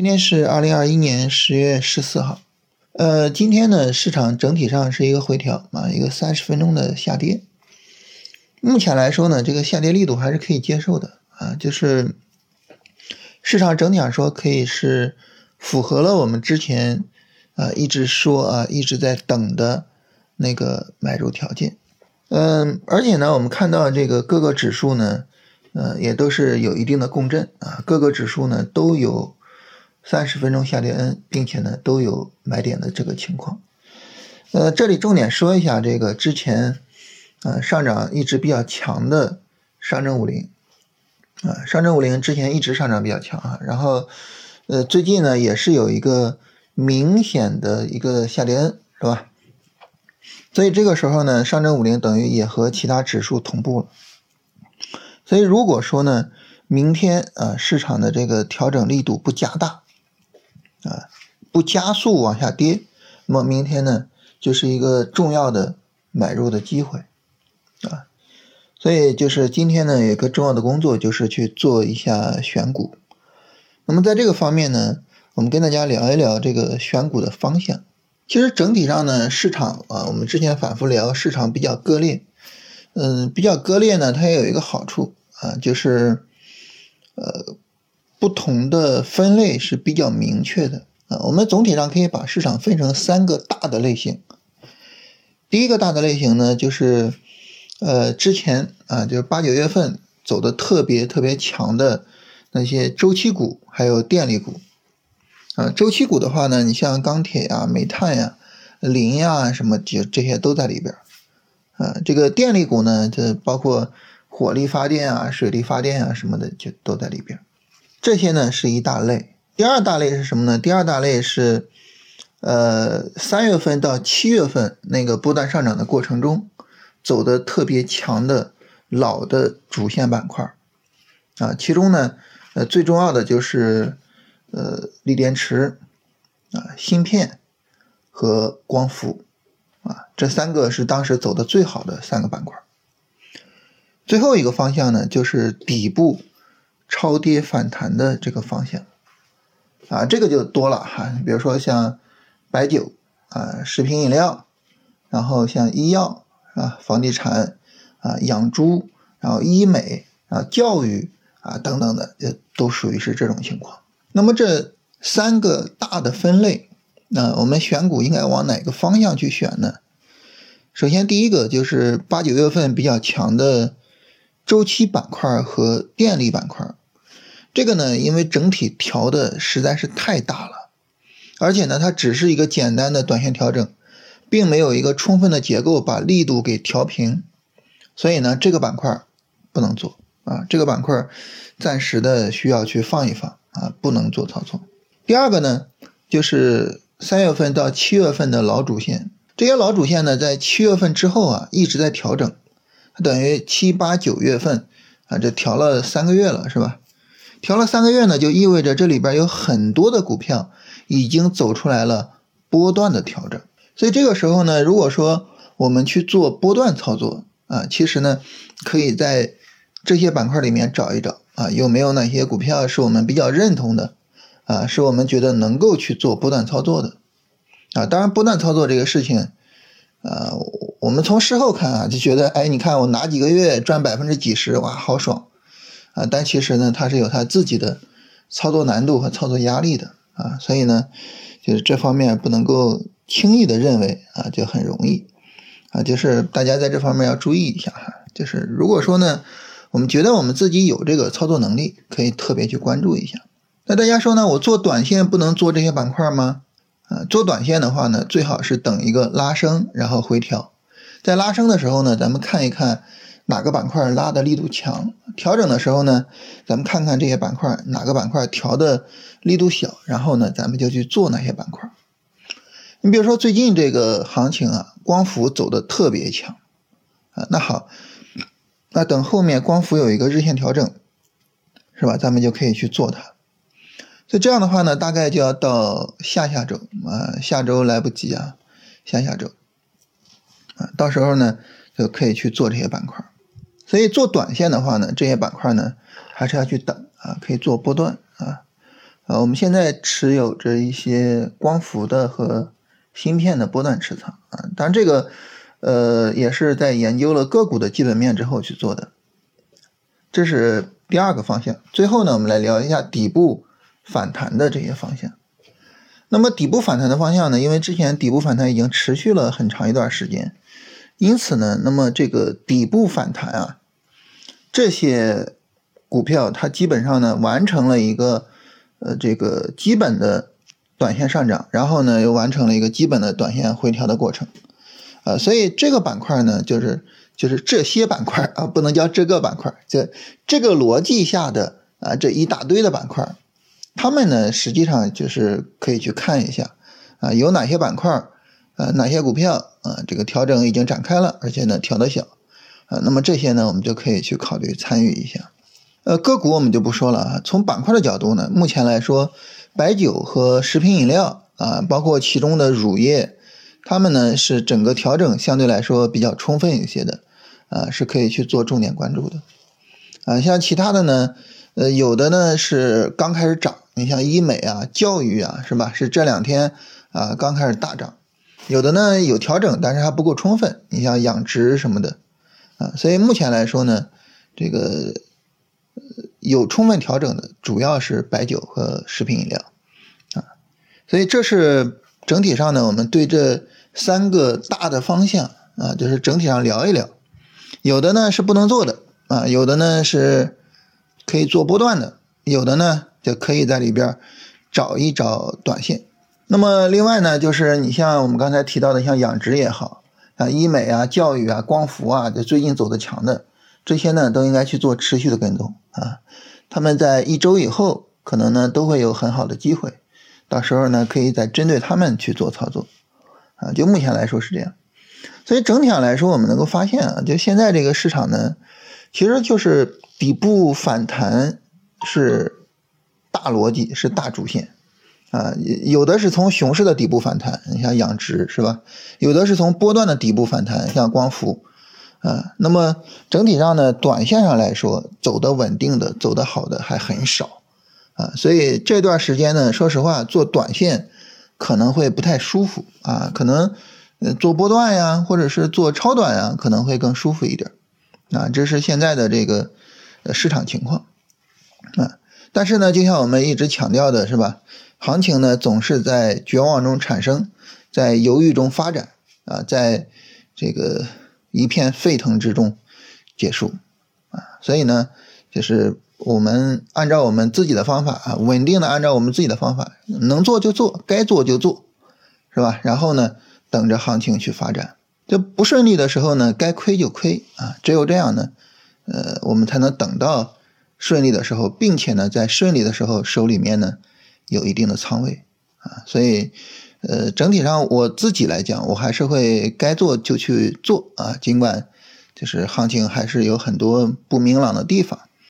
今天是二零二一年十月十四号，呃，今天呢，市场整体上是一个回调啊，一个三十分钟的下跌。目前来说呢，这个下跌力度还是可以接受的啊，就是市场整体上说可以是符合了我们之前啊一直说啊一直在等的那个买入条件。嗯，而且呢，我们看到这个各个指数呢，呃，也都是有一定的共振啊，各个指数呢都有。三十分钟下跌 N，并且呢都有买点的这个情况。呃，这里重点说一下这个之前，呃上涨一直比较强的上证五零，啊上证五零之前一直上涨比较强啊，然后呃最近呢也是有一个明显的一个下跌 N 是吧？所以这个时候呢上证五零等于也和其他指数同步了。所以如果说呢明天啊市场的这个调整力度不加大，啊，不加速往下跌，那么明天呢，就是一个重要的买入的机会，啊，所以就是今天呢，有个重要的工作就是去做一下选股。那么在这个方面呢，我们跟大家聊一聊这个选股的方向。其实整体上呢，市场啊，我们之前反复聊，市场比较割裂，嗯，比较割裂呢，它也有一个好处啊，就是呃。不同的分类是比较明确的啊，我们总体上可以把市场分成三个大的类型。第一个大的类型呢，就是呃之前啊，就是八九月份走的特别特别强的那些周期股，还有电力股啊。周期股的话呢，你像钢铁呀、煤炭呀、磷呀什么，这这些都在里边啊。这个电力股呢，这包括火力发电啊、水力发电啊什么的，就都在里边。这些呢是一大类，第二大类是什么呢？第二大类是，呃，三月份到七月份那个波段上涨的过程中，走的特别强的老的主线板块啊，其中呢，呃，最重要的就是，呃，锂电池啊，芯片和光伏啊，这三个是当时走的最好的三个板块。最后一个方向呢，就是底部。超跌反弹的这个方向，啊，这个就多了哈。比如说像白酒啊、食品饮料，然后像医药啊、房地产啊、养猪，然后医美啊、教育啊等等的，也都属于是这种情况。那么这三个大的分类，那我们选股应该往哪个方向去选呢？首先第一个就是八九月份比较强的周期板块和电力板块。这个呢，因为整体调的实在是太大了，而且呢，它只是一个简单的短线调整，并没有一个充分的结构把力度给调平，所以呢，这个板块不能做啊，这个板块暂时的需要去放一放啊，不能做操作。第二个呢，就是三月份到七月份的老主线，这些老主线呢，在七月份之后啊，一直在调整，等于七八九月份啊，这调了三个月了，是吧？调了三个月呢，就意味着这里边有很多的股票已经走出来了波段的调整。所以这个时候呢，如果说我们去做波段操作啊，其实呢，可以在这些板块里面找一找啊，有没有哪些股票是我们比较认同的啊，是我们觉得能够去做波段操作的啊。当然，波段操作这个事情啊，我们从事后看啊，就觉得哎，你看我哪几个月赚百分之几十，哇，好爽。啊，但其实呢，它是有它自己的操作难度和操作压力的啊，所以呢，就是这方面不能够轻易的认为啊就很容易啊，就是大家在这方面要注意一下哈。就是如果说呢，我们觉得我们自己有这个操作能力，可以特别去关注一下。那大家说呢，我做短线不能做这些板块吗？啊，做短线的话呢，最好是等一个拉升，然后回调，在拉升的时候呢，咱们看一看。哪个板块拉的力度强？调整的时候呢，咱们看看这些板块哪个板块调的力度小，然后呢，咱们就去做哪些板块。你比如说最近这个行情啊，光伏走的特别强啊。那好，那等后面光伏有一个日线调整，是吧？咱们就可以去做它。所以这样的话呢，大概就要到下下周啊，下周来不及啊，下下周啊，到时候呢就可以去做这些板块。所以做短线的话呢，这些板块呢，还是要去等啊，可以做波段啊，啊，我们现在持有着一些光伏的和芯片的波段持仓啊，当然这个呃也是在研究了个股的基本面之后去做的。这是第二个方向。最后呢，我们来聊一下底部反弹的这些方向。那么底部反弹的方向呢，因为之前底部反弹已经持续了很长一段时间，因此呢，那么这个底部反弹啊，这些股票它基本上呢完成了一个呃这个基本的短线上涨，然后呢又完成了一个基本的短线回调的过程，呃，所以这个板块呢就是。就是这些板块啊，不能叫这个板块，这这个逻辑下的啊这一大堆的板块，他们呢实际上就是可以去看一下啊有哪些板块，呃哪些股票啊这个调整已经展开了，而且呢调的小啊，那么这些呢我们就可以去考虑参与一下。呃个股我们就不说了啊，从板块的角度呢，目前来说，白酒和食品饮料啊，包括其中的乳业，他们呢是整个调整相对来说比较充分一些的。啊，是可以去做重点关注的，啊，像其他的呢，呃，有的呢是刚开始涨，你像医美啊、教育啊，是吧？是这两天啊刚开始大涨，有的呢有调整，但是还不够充分，你像养殖什么的，啊，所以目前来说呢，这个有充分调整的主要是白酒和食品饮料，啊，所以这是整体上呢，我们对这三个大的方向啊，就是整体上聊一聊。有的呢是不能做的啊，有的呢是可以做波段的，有的呢就可以在里边找一找短线。那么另外呢，就是你像我们刚才提到的，像养殖也好，啊医美啊、教育啊、光伏啊，这最近走的强的这些呢，都应该去做持续的跟踪啊。他们在一周以后可能呢都会有很好的机会，到时候呢可以再针对他们去做操作啊。就目前来说是这样。所以整体上来说，我们能够发现啊，就现在这个市场呢，其实就是底部反弹是大逻辑，是大主线啊。有的是从熊市的底部反弹，你像养殖是吧？有的是从波段的底部反弹，像光伏啊。那么整体上呢，短线上来说，走的稳定的、走的好的还很少啊。所以这段时间呢，说实话，做短线可能会不太舒服啊，可能。呃，做波段呀，或者是做超短呀，可能会更舒服一点啊。这是现在的这个呃市场情况啊。但是呢，就像我们一直强调的是吧，行情呢总是在绝望中产生，在犹豫中发展啊，在这个一片沸腾之中结束啊。所以呢，就是我们按照我们自己的方法啊，稳定的按照我们自己的方法，能做就做，该做就做，是吧？然后呢？等着行情去发展，就不顺利的时候呢，该亏就亏啊，只有这样呢，呃，我们才能等到顺利的时候，并且呢，在顺利的时候手里面呢有一定的仓位啊，所以，呃，整体上我自己来讲，我还是会该做就去做啊，尽管就是行情还是有很多不明朗的地方。